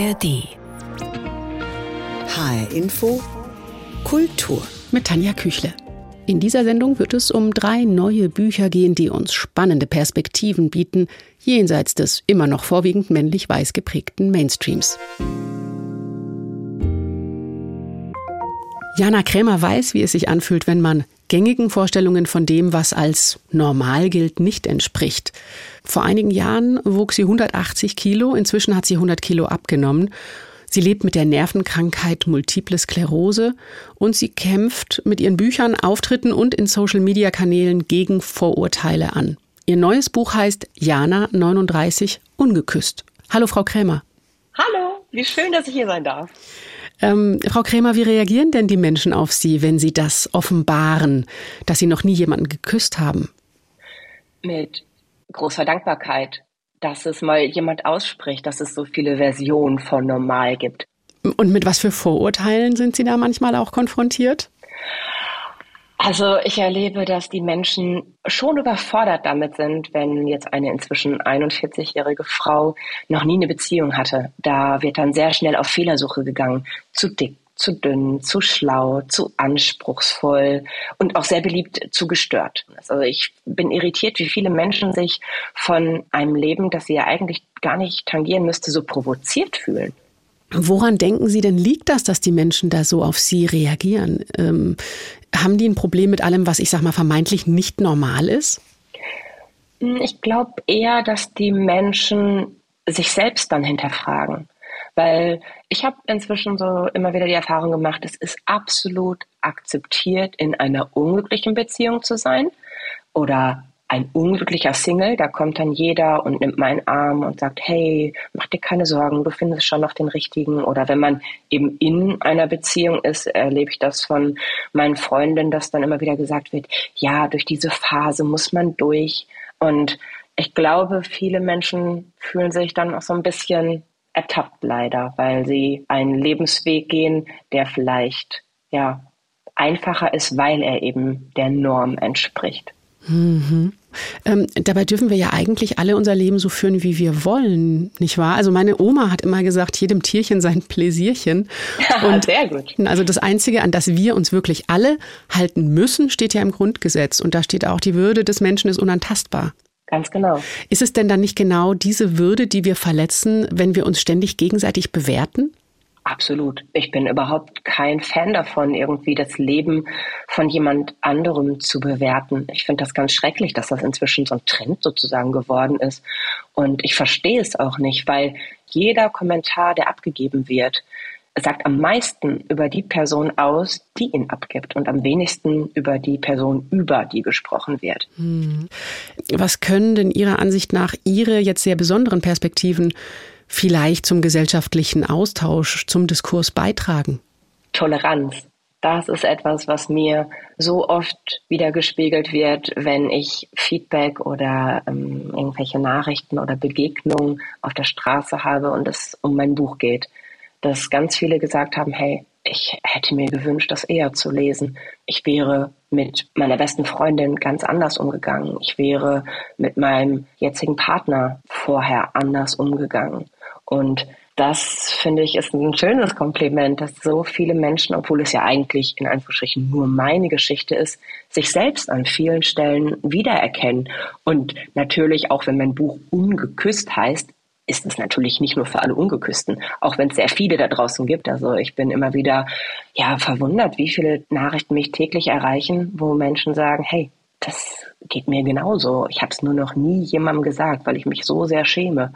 ARD. HR Info Kultur. Mit Tanja Küchle. In dieser Sendung wird es um drei neue Bücher gehen, die uns spannende Perspektiven bieten, jenseits des immer noch vorwiegend männlich-weiß geprägten Mainstreams. Jana Krämer weiß, wie es sich anfühlt, wenn man gängigen Vorstellungen von dem, was als normal gilt, nicht entspricht. Vor einigen Jahren wog sie 180 Kilo, inzwischen hat sie 100 Kilo abgenommen. Sie lebt mit der Nervenkrankheit Multiple Sklerose und sie kämpft mit ihren Büchern, Auftritten und in Social-Media-Kanälen gegen Vorurteile an. Ihr neues Buch heißt Jana 39 Ungeküsst. Hallo, Frau Krämer. Hallo, wie schön, dass ich hier sein darf. Ähm, Frau Krämer, wie reagieren denn die Menschen auf Sie, wenn Sie das offenbaren, dass Sie noch nie jemanden geküsst haben? Mit großer Dankbarkeit, dass es mal jemand ausspricht, dass es so viele Versionen von normal gibt. Und mit was für Vorurteilen sind Sie da manchmal auch konfrontiert? Also ich erlebe, dass die Menschen schon überfordert damit sind, wenn jetzt eine inzwischen 41-jährige Frau noch nie eine Beziehung hatte. Da wird dann sehr schnell auf Fehlersuche gegangen. Zu dick, zu dünn, zu schlau, zu anspruchsvoll und auch sehr beliebt zu gestört. Also ich bin irritiert, wie viele Menschen sich von einem Leben, das sie ja eigentlich gar nicht tangieren müsste, so provoziert fühlen. Woran denken Sie denn liegt das, dass die Menschen da so auf Sie reagieren? Ähm, haben die ein Problem mit allem, was ich sag mal vermeintlich nicht normal ist? Ich glaube eher, dass die Menschen sich selbst dann hinterfragen. Weil ich habe inzwischen so immer wieder die Erfahrung gemacht, es ist absolut akzeptiert, in einer unglücklichen Beziehung zu sein oder ein unglücklicher Single, da kommt dann jeder und nimmt meinen Arm und sagt, hey, mach dir keine Sorgen, du findest schon noch den richtigen. Oder wenn man eben in einer Beziehung ist, erlebe ich das von meinen Freundinnen, dass dann immer wieder gesagt wird, ja, durch diese Phase muss man durch. Und ich glaube, viele Menschen fühlen sich dann auch so ein bisschen ertappt leider, weil sie einen Lebensweg gehen, der vielleicht, ja, einfacher ist, weil er eben der Norm entspricht. Mhm. Ähm, dabei dürfen wir ja eigentlich alle unser Leben so führen, wie wir wollen, nicht wahr? Also meine Oma hat immer gesagt, jedem Tierchen sein Pläsierchen. Und Sehr gut. Also das Einzige, an das wir uns wirklich alle halten müssen, steht ja im Grundgesetz. Und da steht auch, die Würde des Menschen ist unantastbar. Ganz genau. Ist es denn dann nicht genau diese Würde, die wir verletzen, wenn wir uns ständig gegenseitig bewerten? Absolut. Ich bin überhaupt kein Fan davon, irgendwie das Leben von jemand anderem zu bewerten. Ich finde das ganz schrecklich, dass das inzwischen so ein Trend sozusagen geworden ist. Und ich verstehe es auch nicht, weil jeder Kommentar, der abgegeben wird, sagt am meisten über die Person aus, die ihn abgibt und am wenigsten über die Person, über die gesprochen wird. Hm. Was können denn Ihrer Ansicht nach Ihre jetzt sehr besonderen Perspektiven vielleicht zum gesellschaftlichen Austausch, zum Diskurs beitragen? Toleranz. Das ist etwas, was mir so oft wieder gespiegelt wird, wenn ich Feedback oder ähm, irgendwelche Nachrichten oder Begegnungen auf der Straße habe und es um mein Buch geht. Dass ganz viele gesagt haben, hey, ich hätte mir gewünscht, das eher zu lesen. Ich wäre mit meiner besten Freundin ganz anders umgegangen. Ich wäre mit meinem jetzigen Partner vorher anders umgegangen. Und das finde ich ist ein schönes Kompliment, dass so viele Menschen, obwohl es ja eigentlich in Anführungsstrichen nur meine Geschichte ist, sich selbst an vielen Stellen wiedererkennen. Und natürlich auch, wenn mein Buch ungeküsst heißt, ist es natürlich nicht nur für alle Ungeküssten, auch wenn es sehr viele da draußen gibt. Also ich bin immer wieder ja verwundert, wie viele Nachrichten mich täglich erreichen, wo Menschen sagen, hey, das geht mir genauso. Ich habe es nur noch nie jemandem gesagt, weil ich mich so sehr schäme.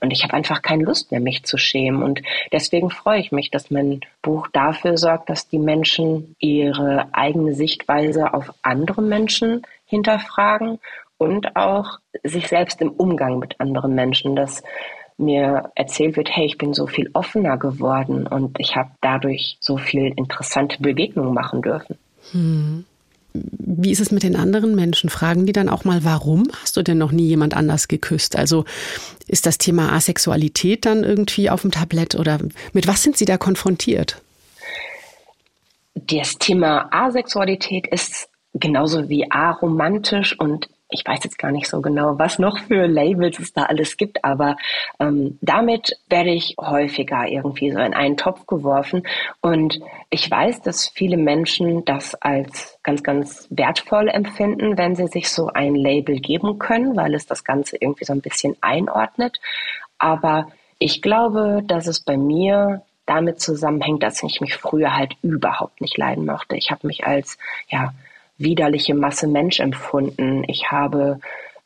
Und ich habe einfach keine Lust mehr, mich zu schämen. Und deswegen freue ich mich, dass mein Buch dafür sorgt, dass die Menschen ihre eigene Sichtweise auf andere Menschen hinterfragen und auch sich selbst im Umgang mit anderen Menschen. Dass mir erzählt wird, hey, ich bin so viel offener geworden und ich habe dadurch so viel interessante Begegnungen machen dürfen. Hm. Wie ist es mit den anderen Menschen? Fragen die dann auch mal, warum hast du denn noch nie jemand anders geküsst? Also ist das Thema Asexualität dann irgendwie auf dem Tablett oder mit was sind sie da konfrontiert? Das Thema Asexualität ist genauso wie aromantisch und ich weiß jetzt gar nicht so genau, was noch für Labels es da alles gibt, aber ähm, damit werde ich häufiger irgendwie so in einen Topf geworfen. Und ich weiß, dass viele Menschen das als ganz, ganz wertvoll empfinden, wenn sie sich so ein Label geben können, weil es das Ganze irgendwie so ein bisschen einordnet. Aber ich glaube, dass es bei mir damit zusammenhängt, dass ich mich früher halt überhaupt nicht leiden mochte. Ich habe mich als ja widerliche Masse Mensch empfunden. Ich habe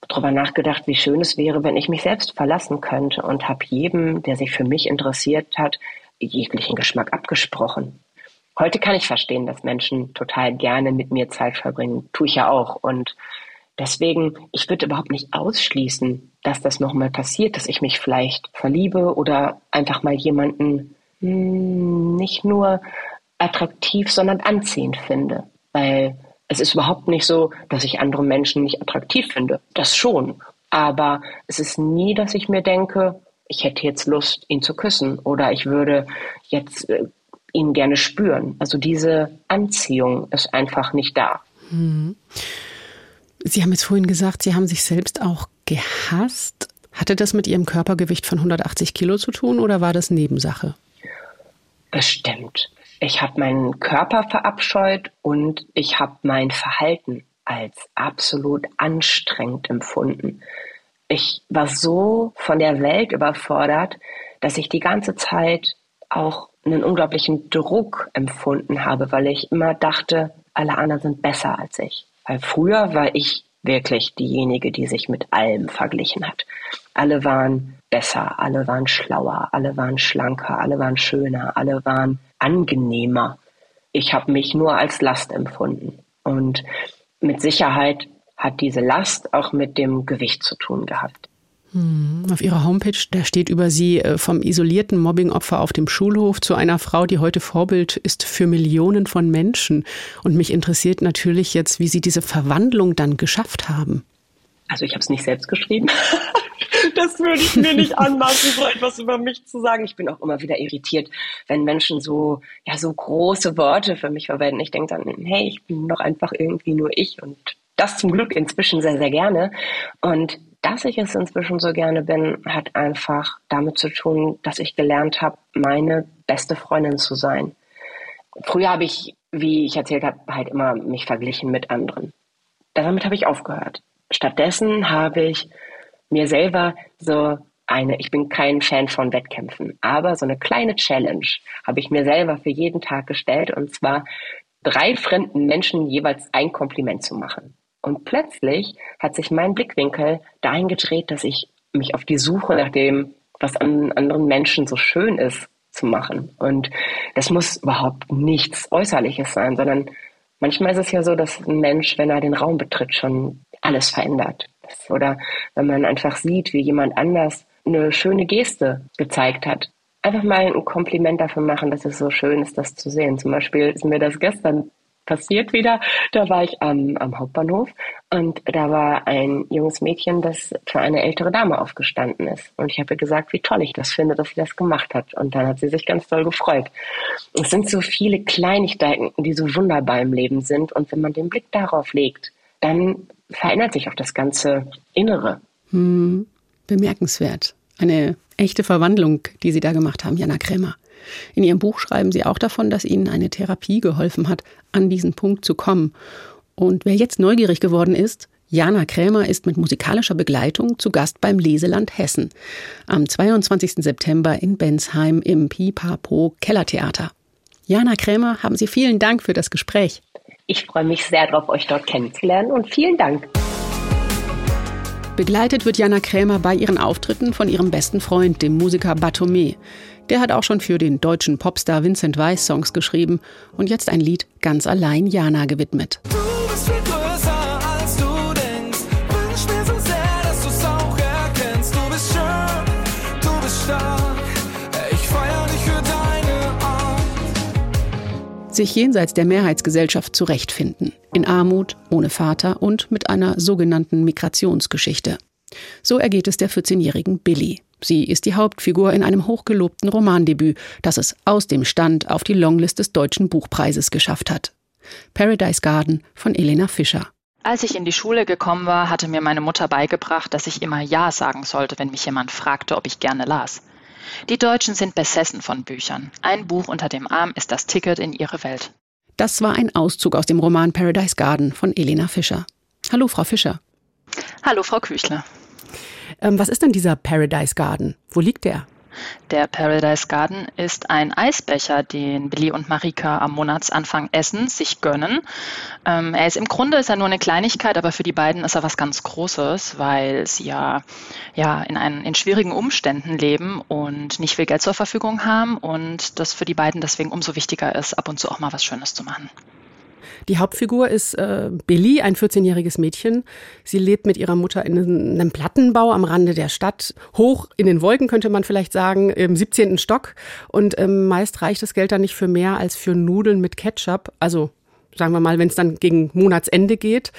darüber nachgedacht, wie schön es wäre, wenn ich mich selbst verlassen könnte und habe jedem, der sich für mich interessiert hat, jeglichen Geschmack abgesprochen. Heute kann ich verstehen, dass Menschen total gerne mit mir Zeit verbringen. Tue ich ja auch. Und deswegen, ich würde überhaupt nicht ausschließen, dass das nochmal passiert, dass ich mich vielleicht verliebe oder einfach mal jemanden hm, nicht nur attraktiv, sondern anziehend finde. Weil es ist überhaupt nicht so, dass ich andere Menschen nicht attraktiv finde. Das schon. Aber es ist nie, dass ich mir denke, ich hätte jetzt Lust, ihn zu küssen oder ich würde jetzt äh, ihn gerne spüren. Also diese Anziehung ist einfach nicht da. Hm. Sie haben jetzt vorhin gesagt, Sie haben sich selbst auch gehasst. Hatte das mit Ihrem Körpergewicht von 180 Kilo zu tun oder war das Nebensache? Bestimmt. Ich habe meinen Körper verabscheut und ich habe mein Verhalten als absolut anstrengend empfunden. Ich war so von der Welt überfordert, dass ich die ganze Zeit auch einen unglaublichen Druck empfunden habe, weil ich immer dachte, alle anderen sind besser als ich. Weil früher war ich wirklich diejenige, die sich mit allem verglichen hat. Alle waren besser, alle waren schlauer, alle waren schlanker, alle waren schöner, alle waren angenehmer. Ich habe mich nur als Last empfunden. Und mit Sicherheit hat diese Last auch mit dem Gewicht zu tun gehabt. Hm, auf Ihrer Homepage, da steht über Sie äh, vom isolierten Mobbingopfer auf dem Schulhof zu einer Frau, die heute Vorbild ist für Millionen von Menschen. Und mich interessiert natürlich jetzt, wie Sie diese Verwandlung dann geschafft haben. Also ich habe es nicht selbst geschrieben. das würde ich mir nicht anmaßen, so etwas über mich zu sagen. Ich bin auch immer wieder irritiert, wenn Menschen so, ja, so große Worte für mich verwenden. Ich denke dann, hey, ich bin doch einfach irgendwie nur ich und das zum Glück inzwischen sehr, sehr gerne. Und dass ich es inzwischen so gerne bin, hat einfach damit zu tun, dass ich gelernt habe, meine beste Freundin zu sein. Früher habe ich, wie ich erzählt habe, halt immer mich verglichen mit anderen. Damit habe ich aufgehört. Stattdessen habe ich mir selber so eine, ich bin kein Fan von Wettkämpfen, aber so eine kleine Challenge habe ich mir selber für jeden Tag gestellt und zwar drei fremden Menschen jeweils ein Kompliment zu machen. Und plötzlich hat sich mein Blickwinkel dahin gedreht, dass ich mich auf die Suche nach dem, was an anderen Menschen so schön ist, zu machen. Und das muss überhaupt nichts Äußerliches sein, sondern manchmal ist es ja so, dass ein Mensch, wenn er den Raum betritt, schon alles verändert. Oder wenn man einfach sieht, wie jemand anders eine schöne Geste gezeigt hat. Einfach mal ein Kompliment dafür machen, dass es so schön ist, das zu sehen. Zum Beispiel ist mir das gestern passiert wieder. Da war ich am, am Hauptbahnhof und da war ein junges Mädchen, das für eine ältere Dame aufgestanden ist. Und ich habe ihr gesagt, wie toll ich das finde, dass sie das gemacht hat. Und dann hat sie sich ganz toll gefreut. Es sind so viele Kleinigkeiten, die so wunderbar im Leben sind. Und wenn man den Blick darauf legt, dann verändert sich auch das ganze Innere. Hm, bemerkenswert. Eine echte Verwandlung, die Sie da gemacht haben, Jana Krämer. In Ihrem Buch schreiben Sie auch davon, dass Ihnen eine Therapie geholfen hat, an diesen Punkt zu kommen. Und wer jetzt neugierig geworden ist, Jana Krämer ist mit musikalischer Begleitung zu Gast beim Leseland Hessen am 22. September in Bensheim im Pipapo Kellertheater. Jana Krämer, haben Sie vielen Dank für das Gespräch. Ich freue mich sehr darauf, euch dort kennenzulernen und vielen Dank. Begleitet wird Jana Krämer bei ihren Auftritten von ihrem besten Freund, dem Musiker Batome. Der hat auch schon für den deutschen Popstar Vincent Weiss Songs geschrieben und jetzt ein Lied ganz allein Jana gewidmet. sich jenseits der Mehrheitsgesellschaft zurechtfinden, in Armut, ohne Vater und mit einer sogenannten Migrationsgeschichte. So ergeht es der 14-jährigen Billy. Sie ist die Hauptfigur in einem hochgelobten Romandebüt, das es aus dem Stand auf die Longlist des Deutschen Buchpreises geschafft hat. Paradise Garden von Elena Fischer. Als ich in die Schule gekommen war, hatte mir meine Mutter beigebracht, dass ich immer Ja sagen sollte, wenn mich jemand fragte, ob ich gerne las. Die Deutschen sind besessen von Büchern. Ein Buch unter dem Arm ist das Ticket in ihre Welt. Das war ein Auszug aus dem Roman Paradise Garden von Elena Fischer. Hallo, Frau Fischer. Hallo, Frau Küchler. Ähm, was ist denn dieser Paradise Garden? Wo liegt der? Der Paradise Garden ist ein Eisbecher, den Billy und Marika am Monatsanfang essen, sich gönnen. Ähm, er ist im Grunde ist er nur eine Kleinigkeit, aber für die beiden ist er was ganz Großes, weil sie ja, ja in, einen, in schwierigen Umständen leben und nicht viel Geld zur Verfügung haben und das für die beiden deswegen umso wichtiger ist, ab und zu auch mal was Schönes zu machen. Die Hauptfigur ist äh, Billy, ein 14-jähriges Mädchen. Sie lebt mit ihrer Mutter in einem Plattenbau am Rande der Stadt, hoch in den Wolken könnte man vielleicht sagen, im 17. Stock. Und ähm, meist reicht das Geld dann nicht für mehr als für Nudeln mit Ketchup. Also sagen wir mal, wenn es dann gegen Monatsende geht.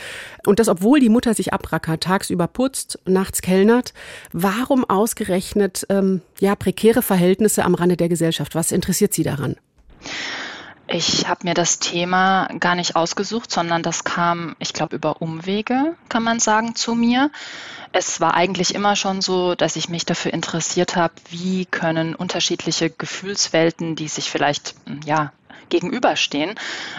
Und das, obwohl die Mutter sich abrackert, tagsüber putzt, nachts kellnert. Warum ausgerechnet ähm, ja prekäre Verhältnisse am Rande der Gesellschaft? Was interessiert Sie daran? Ich habe mir das Thema gar nicht ausgesucht, sondern das kam, ich glaube, über Umwege, kann man sagen, zu mir. Es war eigentlich immer schon so, dass ich mich dafür interessiert habe, wie können unterschiedliche Gefühlswelten, die sich vielleicht ja gegenüberstehen.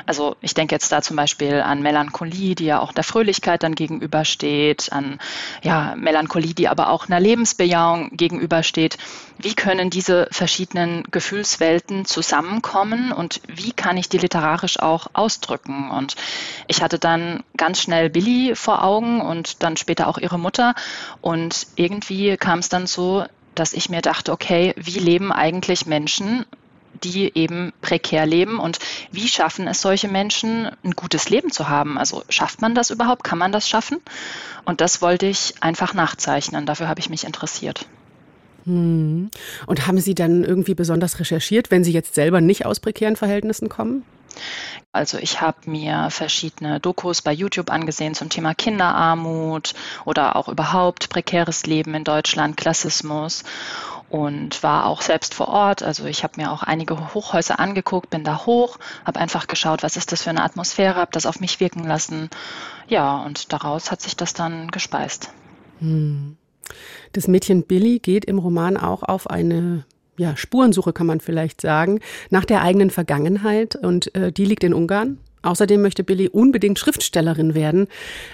Also ich denke jetzt da zum Beispiel an Melancholie, die ja auch der Fröhlichkeit dann gegenübersteht, an ja, Melancholie, die aber auch einer Lebensbejahung gegenübersteht. Wie können diese verschiedenen Gefühlswelten zusammenkommen und wie kann ich die literarisch auch ausdrücken? Und ich hatte dann ganz schnell Billy vor Augen und dann später auch ihre Mutter. Und irgendwie kam es dann so, dass ich mir dachte, okay, wie leben eigentlich Menschen die eben prekär leben und wie schaffen es solche Menschen, ein gutes Leben zu haben? Also schafft man das überhaupt? Kann man das schaffen? Und das wollte ich einfach nachzeichnen. Dafür habe ich mich interessiert. Hm. Und haben Sie dann irgendwie besonders recherchiert, wenn Sie jetzt selber nicht aus prekären Verhältnissen kommen? Also ich habe mir verschiedene Dokus bei YouTube angesehen zum Thema Kinderarmut oder auch überhaupt prekäres Leben in Deutschland, Klassismus und war auch selbst vor Ort. Also ich habe mir auch einige Hochhäuser angeguckt, bin da hoch, habe einfach geschaut, was ist das für eine Atmosphäre, habe das auf mich wirken lassen. Ja, und daraus hat sich das dann gespeist. Hm. Das Mädchen Billy geht im Roman auch auf eine ja, Spurensuche, kann man vielleicht sagen, nach der eigenen Vergangenheit und äh, die liegt in Ungarn. Außerdem möchte Billy unbedingt Schriftstellerin werden.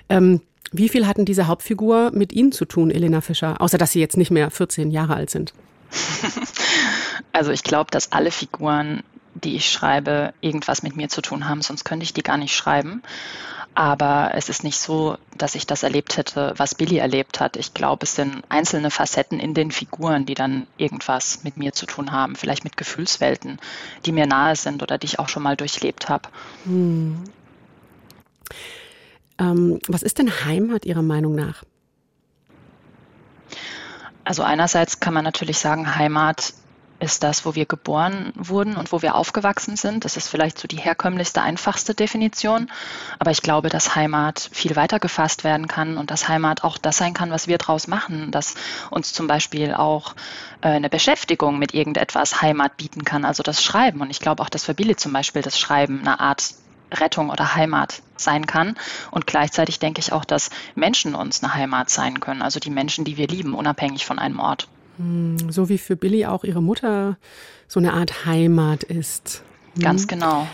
Ähm, wie viel hatten diese Hauptfigur mit Ihnen zu tun, Elena Fischer, außer dass Sie jetzt nicht mehr 14 Jahre alt sind? Also ich glaube, dass alle Figuren, die ich schreibe, irgendwas mit mir zu tun haben, sonst könnte ich die gar nicht schreiben. Aber es ist nicht so, dass ich das erlebt hätte, was Billy erlebt hat. Ich glaube, es sind einzelne Facetten in den Figuren, die dann irgendwas mit mir zu tun haben. Vielleicht mit Gefühlswelten, die mir nahe sind oder die ich auch schon mal durchlebt habe. Hm. Ähm, was ist denn Heimat Ihrer Meinung nach? Also einerseits kann man natürlich sagen, Heimat ist das, wo wir geboren wurden und wo wir aufgewachsen sind. Das ist vielleicht so die herkömmlichste, einfachste Definition. Aber ich glaube, dass Heimat viel weiter gefasst werden kann und dass Heimat auch das sein kann, was wir draus machen. Dass uns zum Beispiel auch äh, eine Beschäftigung mit irgendetwas Heimat bieten kann, also das Schreiben. Und ich glaube auch, dass für Billy zum Beispiel das Schreiben eine Art Rettung oder Heimat sein kann. Und gleichzeitig denke ich auch, dass Menschen uns eine Heimat sein können, also die Menschen, die wir lieben, unabhängig von einem Ort. Hm, so wie für Billy auch ihre Mutter so eine Art Heimat ist. Hm. Ganz genau.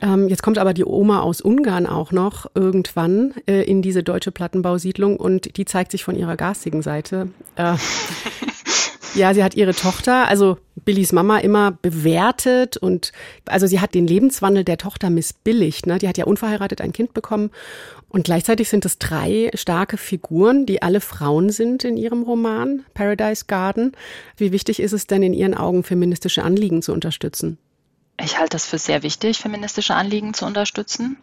Ähm, jetzt kommt aber die Oma aus Ungarn auch noch irgendwann äh, in diese deutsche Plattenbausiedlung und die zeigt sich von ihrer garstigen Seite. Äh, Ja, sie hat ihre Tochter, also Billys Mama, immer bewertet und also sie hat den Lebenswandel der Tochter missbilligt. Ne? Die hat ja unverheiratet ein Kind bekommen und gleichzeitig sind es drei starke Figuren, die alle Frauen sind in ihrem Roman Paradise Garden. Wie wichtig ist es denn in Ihren Augen, feministische Anliegen zu unterstützen? Ich halte das für sehr wichtig, feministische Anliegen zu unterstützen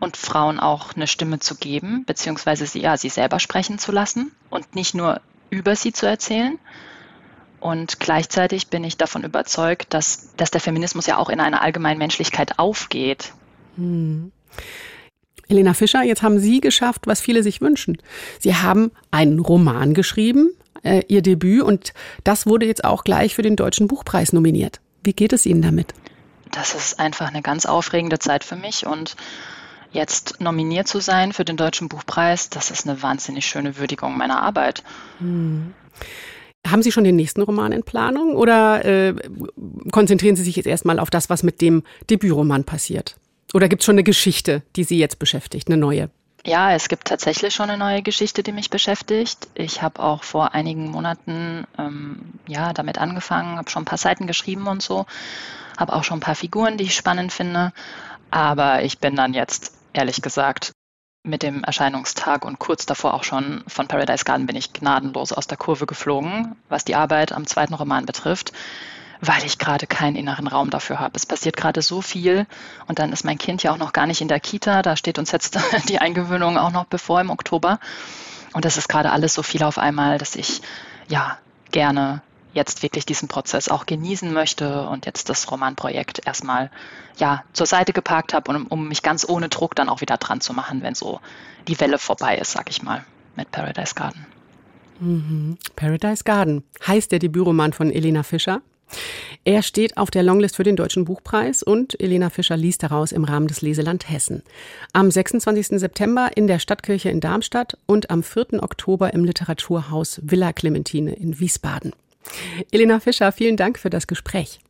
und Frauen auch eine Stimme zu geben, beziehungsweise sie, ja, sie selber sprechen zu lassen und nicht nur über sie zu erzählen. Und gleichzeitig bin ich davon überzeugt, dass, dass der Feminismus ja auch in einer allgemeinen Menschlichkeit aufgeht. Hm. Elena Fischer, jetzt haben Sie geschafft, was viele sich wünschen. Sie haben einen Roman geschrieben, äh, Ihr Debüt, und das wurde jetzt auch gleich für den Deutschen Buchpreis nominiert. Wie geht es Ihnen damit? Das ist einfach eine ganz aufregende Zeit für mich und jetzt nominiert zu sein für den Deutschen Buchpreis, das ist eine wahnsinnig schöne Würdigung meiner Arbeit. Hm. Haben Sie schon den nächsten Roman in Planung oder äh, konzentrieren Sie sich jetzt erstmal auf das, was mit dem Debütroman passiert? Oder gibt es schon eine Geschichte, die Sie jetzt beschäftigt, eine neue? Ja, es gibt tatsächlich schon eine neue Geschichte, die mich beschäftigt. Ich habe auch vor einigen Monaten ähm, ja damit angefangen, habe schon ein paar Seiten geschrieben und so, habe auch schon ein paar Figuren, die ich spannend finde. Aber ich bin dann jetzt ehrlich gesagt mit dem Erscheinungstag und kurz davor auch schon von Paradise Garden bin ich gnadenlos aus der Kurve geflogen, was die Arbeit am zweiten Roman betrifft, weil ich gerade keinen inneren Raum dafür habe. Es passiert gerade so viel und dann ist mein Kind ja auch noch gar nicht in der Kita, da steht uns jetzt die Eingewöhnung auch noch bevor im Oktober. Und das ist gerade alles so viel auf einmal, dass ich ja gerne jetzt wirklich diesen Prozess auch genießen möchte und jetzt das Romanprojekt erstmal ja zur Seite geparkt habe, um, um mich ganz ohne Druck dann auch wieder dran zu machen, wenn so die Welle vorbei ist, sag ich mal, mit Paradise Garden. Mhm. Paradise Garden heißt der Debütroman von Elena Fischer. Er steht auf der Longlist für den Deutschen Buchpreis und Elena Fischer liest daraus im Rahmen des Leseland Hessen. Am 26. September in der Stadtkirche in Darmstadt und am 4. Oktober im Literaturhaus Villa Clementine in Wiesbaden. Elena Fischer, vielen Dank für das Gespräch.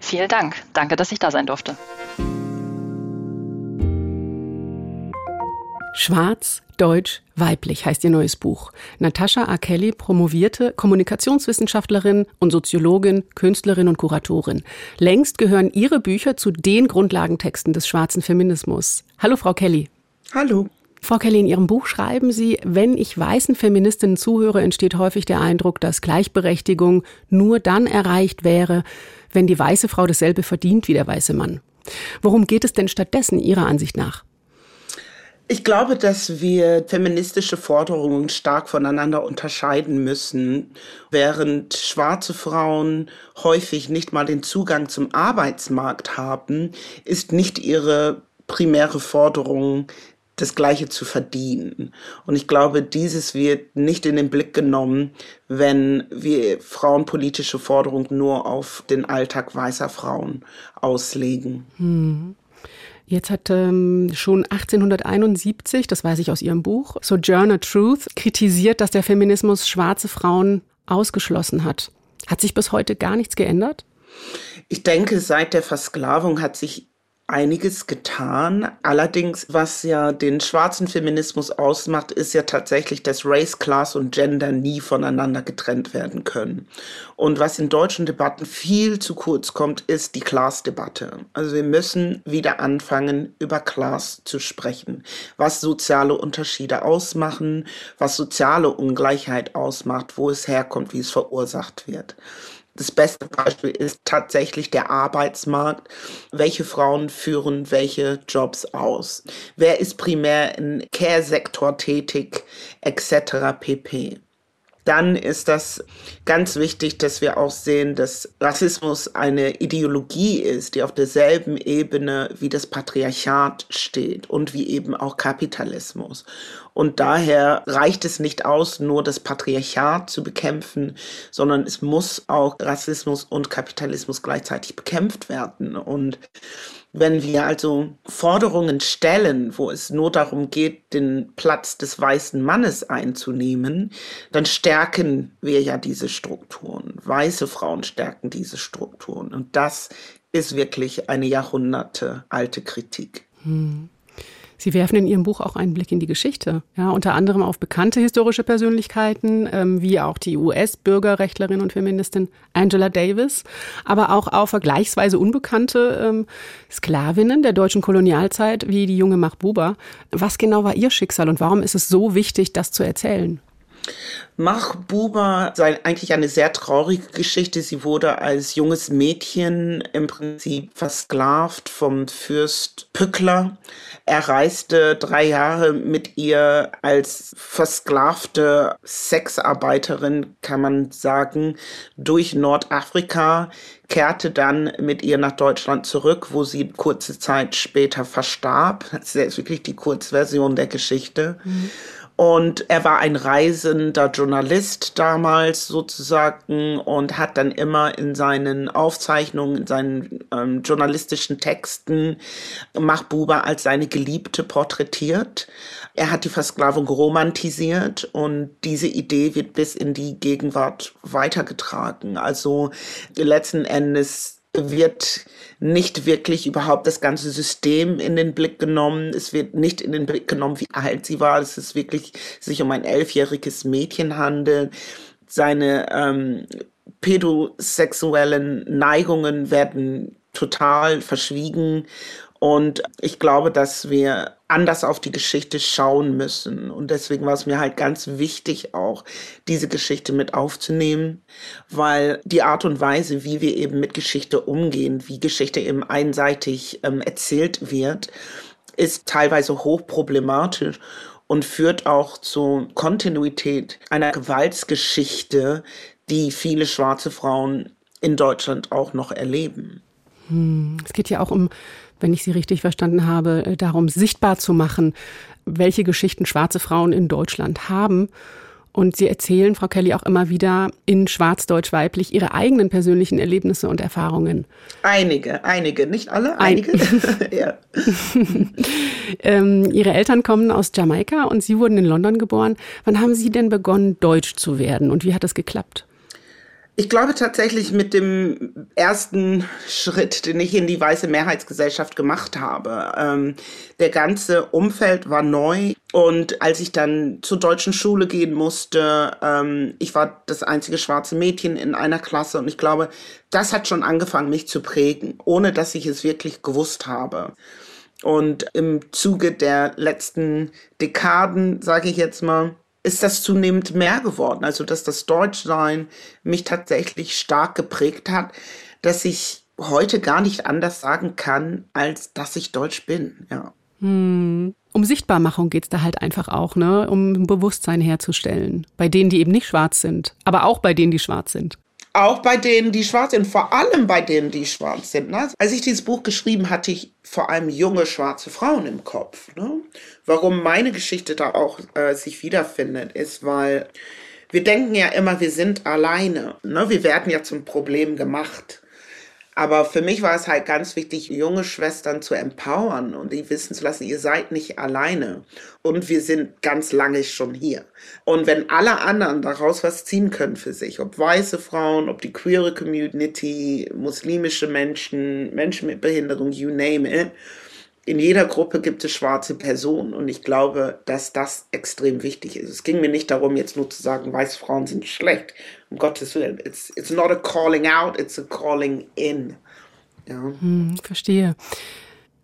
Vielen Dank. Danke, dass ich da sein durfte. Schwarz, Deutsch, Weiblich heißt ihr neues Buch. Natascha A. Kelly promovierte Kommunikationswissenschaftlerin und Soziologin, Künstlerin und Kuratorin. Längst gehören ihre Bücher zu den Grundlagentexten des schwarzen Feminismus. Hallo, Frau Kelly. Hallo. Frau Kelly, in Ihrem Buch schreiben Sie, wenn ich weißen Feministinnen zuhöre, entsteht häufig der Eindruck, dass Gleichberechtigung nur dann erreicht wäre, wenn die weiße Frau dasselbe verdient wie der weiße Mann. Worum geht es denn stattdessen Ihrer Ansicht nach? Ich glaube, dass wir feministische Forderungen stark voneinander unterscheiden müssen. Während schwarze Frauen häufig nicht mal den Zugang zum Arbeitsmarkt haben, ist nicht ihre primäre Forderung, das Gleiche zu verdienen. Und ich glaube, dieses wird nicht in den Blick genommen, wenn wir frauenpolitische Forderungen nur auf den Alltag weißer Frauen auslegen. Hm. Jetzt hat ähm, schon 1871, das weiß ich aus Ihrem Buch, Sojourner Truth, kritisiert, dass der Feminismus schwarze Frauen ausgeschlossen hat. Hat sich bis heute gar nichts geändert? Ich denke, seit der Versklavung hat sich einiges getan. Allerdings, was ja den schwarzen Feminismus ausmacht, ist ja tatsächlich, dass Race, Class und Gender nie voneinander getrennt werden können. Und was in deutschen Debatten viel zu kurz kommt, ist die Class-Debatte. Also wir müssen wieder anfangen, über Class zu sprechen. Was soziale Unterschiede ausmachen, was soziale Ungleichheit ausmacht, wo es herkommt, wie es verursacht wird. Das beste Beispiel ist tatsächlich der Arbeitsmarkt. Welche Frauen führen welche Jobs aus? Wer ist primär im Care-Sektor tätig, etc. pp dann ist das ganz wichtig, dass wir auch sehen, dass Rassismus eine Ideologie ist, die auf derselben Ebene wie das Patriarchat steht und wie eben auch Kapitalismus. Und daher reicht es nicht aus, nur das Patriarchat zu bekämpfen, sondern es muss auch Rassismus und Kapitalismus gleichzeitig bekämpft werden. Und wenn wir also Forderungen stellen, wo es nur darum geht, den Platz des weißen Mannes einzunehmen, dann stärken wir ja diese Strukturen. Weiße Frauen stärken diese Strukturen. Und das ist wirklich eine jahrhundertealte Kritik. Hm. Sie werfen in Ihrem Buch auch einen Blick in die Geschichte, ja, unter anderem auf bekannte historische Persönlichkeiten, ähm, wie auch die US-Bürgerrechtlerin und Feministin Angela Davis, aber auch auf vergleichsweise unbekannte ähm, Sklavinnen der deutschen Kolonialzeit, wie die junge Mahbuba. Was genau war ihr Schicksal und warum ist es so wichtig, das zu erzählen? Mahbuba sei eigentlich eine sehr traurige Geschichte. Sie wurde als junges Mädchen im Prinzip versklavt vom Fürst Pückler. Er reiste drei Jahre mit ihr als versklavte Sexarbeiterin, kann man sagen, durch Nordafrika, kehrte dann mit ihr nach Deutschland zurück, wo sie kurze Zeit später verstarb. Das ist wirklich die Kurzversion der Geschichte. Mhm. Und er war ein reisender Journalist damals sozusagen und hat dann immer in seinen Aufzeichnungen, in seinen ähm, journalistischen Texten Mahbuba als seine Geliebte porträtiert. Er hat die Versklavung romantisiert und diese Idee wird bis in die Gegenwart weitergetragen. Also letzten Endes wird nicht wirklich überhaupt das ganze System in den Blick genommen. Es wird nicht in den Blick genommen, wie alt sie war. Es ist wirklich sich um ein elfjähriges Mädchen handelt. Seine ähm, pädosexuellen Neigungen werden total verschwiegen und ich glaube, dass wir anders auf die Geschichte schauen müssen. Und deswegen war es mir halt ganz wichtig, auch diese Geschichte mit aufzunehmen, weil die Art und Weise, wie wir eben mit Geschichte umgehen, wie Geschichte eben einseitig ähm, erzählt wird, ist teilweise hochproblematisch und führt auch zur Kontinuität einer Gewaltsgeschichte, die viele schwarze Frauen in Deutschland auch noch erleben. Hm, es geht ja auch um wenn ich Sie richtig verstanden habe, äh, darum sichtbar zu machen, welche Geschichten schwarze Frauen in Deutschland haben. Und Sie erzählen, Frau Kelly, auch immer wieder in Schwarz-Deutsch-Weiblich Ihre eigenen persönlichen Erlebnisse und Erfahrungen. Einige, einige, nicht alle, einige. ja. ähm, Ihre Eltern kommen aus Jamaika und Sie wurden in London geboren. Wann haben Sie denn begonnen, Deutsch zu werden und wie hat das geklappt? Ich glaube tatsächlich mit dem ersten Schritt, den ich in die weiße Mehrheitsgesellschaft gemacht habe. Ähm, der ganze Umfeld war neu und als ich dann zur deutschen Schule gehen musste, ähm, ich war das einzige schwarze Mädchen in einer Klasse und ich glaube, das hat schon angefangen, mich zu prägen, ohne dass ich es wirklich gewusst habe. Und im Zuge der letzten Dekaden, sage ich jetzt mal, ist das zunehmend mehr geworden. Also, dass das Deutschsein mich tatsächlich stark geprägt hat, dass ich heute gar nicht anders sagen kann, als dass ich Deutsch bin, ja. Hm. Um Sichtbarmachung geht es da halt einfach auch, ne? um Bewusstsein herzustellen. Bei denen, die eben nicht schwarz sind, aber auch bei denen, die schwarz sind. Auch bei denen, die schwarz sind, vor allem bei denen, die schwarz sind. Ne? Als ich dieses Buch geschrieben hatte, ich vor allem junge schwarze Frauen im Kopf. Ne? Warum meine Geschichte da auch äh, sich wiederfindet, ist, weil wir denken ja immer, wir sind alleine. Ne? Wir werden ja zum Problem gemacht. Aber für mich war es halt ganz wichtig, junge Schwestern zu empowern und die wissen zu lassen, ihr seid nicht alleine. Und wir sind ganz lange schon hier. Und wenn alle anderen daraus was ziehen können für sich, ob weiße Frauen, ob die queere Community, muslimische Menschen, Menschen mit Behinderung, you name it, in jeder Gruppe gibt es schwarze Personen und ich glaube, dass das extrem wichtig ist. Es ging mir nicht darum, jetzt nur zu sagen, weiße Frauen sind schlecht. Um Gottes Willen. It's, it's not a calling out, it's a calling in. Ja. Hm, verstehe.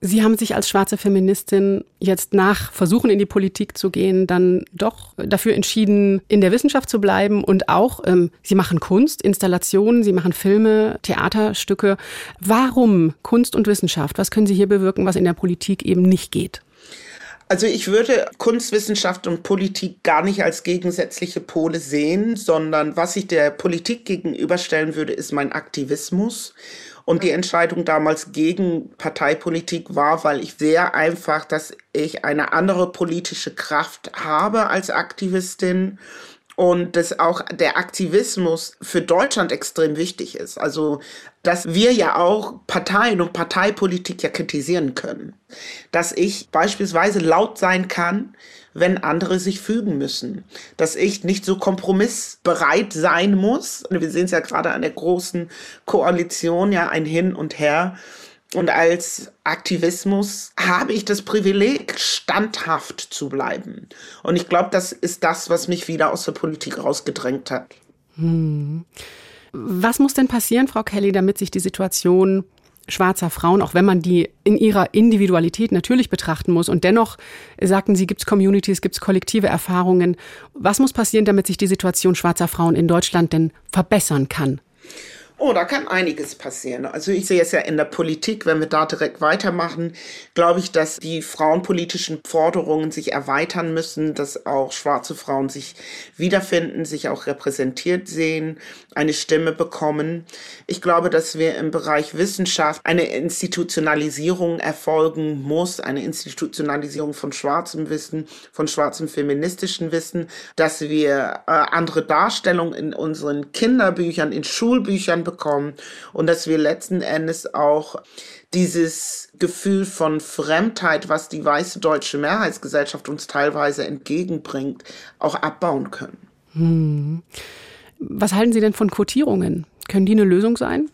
Sie haben sich als schwarze Feministin jetzt nach Versuchen in die Politik zu gehen, dann doch dafür entschieden, in der Wissenschaft zu bleiben und auch, ähm, Sie machen Kunst, Installationen, Sie machen Filme, Theaterstücke. Warum Kunst und Wissenschaft? Was können Sie hier bewirken, was in der Politik eben nicht geht? Also ich würde Kunstwissenschaft und Politik gar nicht als gegensätzliche Pole sehen, sondern was ich der Politik gegenüberstellen würde, ist mein Aktivismus. Und die Entscheidung damals gegen Parteipolitik war, weil ich sehr einfach, dass ich eine andere politische Kraft habe als Aktivistin und dass auch der Aktivismus für Deutschland extrem wichtig ist. Also, dass wir ja auch Parteien und Parteipolitik ja kritisieren können. Dass ich beispielsweise laut sein kann, wenn andere sich fügen müssen. Dass ich nicht so kompromissbereit sein muss. Wir sehen es ja gerade an der großen Koalition, ja, ein Hin und Her und als Aktivismus habe ich das Privileg, standhaft zu bleiben. Und ich glaube, das ist das, was mich wieder aus der Politik rausgedrängt hat. Hm. Was muss denn passieren, Frau Kelly, damit sich die Situation schwarzer Frauen, auch wenn man die in ihrer Individualität natürlich betrachten muss. Und dennoch sagten Sie, gibt es Communities, gibt es kollektive Erfahrungen. Was muss passieren, damit sich die Situation schwarzer Frauen in Deutschland denn verbessern kann? Oh, da kann einiges passieren. Also ich sehe es ja in der Politik, wenn wir da direkt weitermachen, glaube ich, dass die frauenpolitischen Forderungen sich erweitern müssen, dass auch schwarze Frauen sich wiederfinden, sich auch repräsentiert sehen, eine Stimme bekommen. Ich glaube, dass wir im Bereich Wissenschaft eine Institutionalisierung erfolgen muss, eine Institutionalisierung von schwarzem Wissen, von schwarzem feministischen Wissen, dass wir äh, andere Darstellungen in unseren Kinderbüchern, in Schulbüchern bekommen und dass wir letzten Endes auch dieses Gefühl von Fremdheit, was die weiße deutsche Mehrheitsgesellschaft uns teilweise entgegenbringt, auch abbauen können. Hm. Was halten Sie denn von Quotierungen? Können die eine Lösung sein?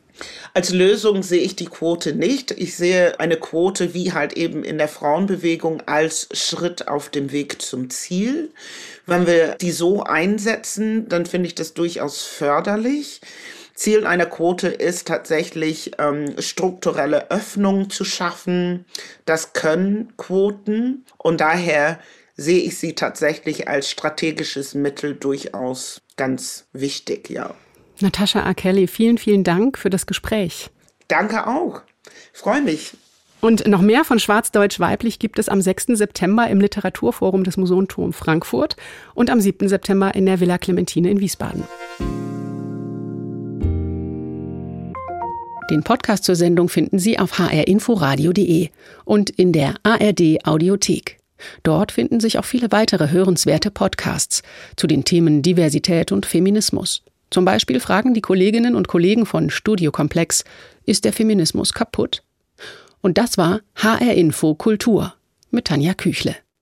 Als Lösung sehe ich die Quote nicht. Ich sehe eine Quote wie halt eben in der Frauenbewegung als Schritt auf dem Weg zum Ziel. Wenn wir die so einsetzen, dann finde ich das durchaus förderlich. Ziel einer Quote ist tatsächlich ähm, strukturelle Öffnung zu schaffen. Das können Quoten und daher sehe ich sie tatsächlich als strategisches Mittel durchaus ganz wichtig, ja. Natascha A. Kelly, vielen, vielen Dank für das Gespräch. Danke auch. Freue mich. Und noch mehr von Schwarzdeutsch weiblich gibt es am 6. September im Literaturforum des Museumturm Frankfurt und am 7. September in der Villa Clementine in Wiesbaden. Den Podcast zur Sendung finden Sie auf hrinforadio.de und in der ARD Audiothek. Dort finden sich auch viele weitere hörenswerte Podcasts zu den Themen Diversität und Feminismus. Zum Beispiel fragen die Kolleginnen und Kollegen von Studiokomplex, ist der Feminismus kaputt? Und das war HR Info Kultur mit Tanja Küchle.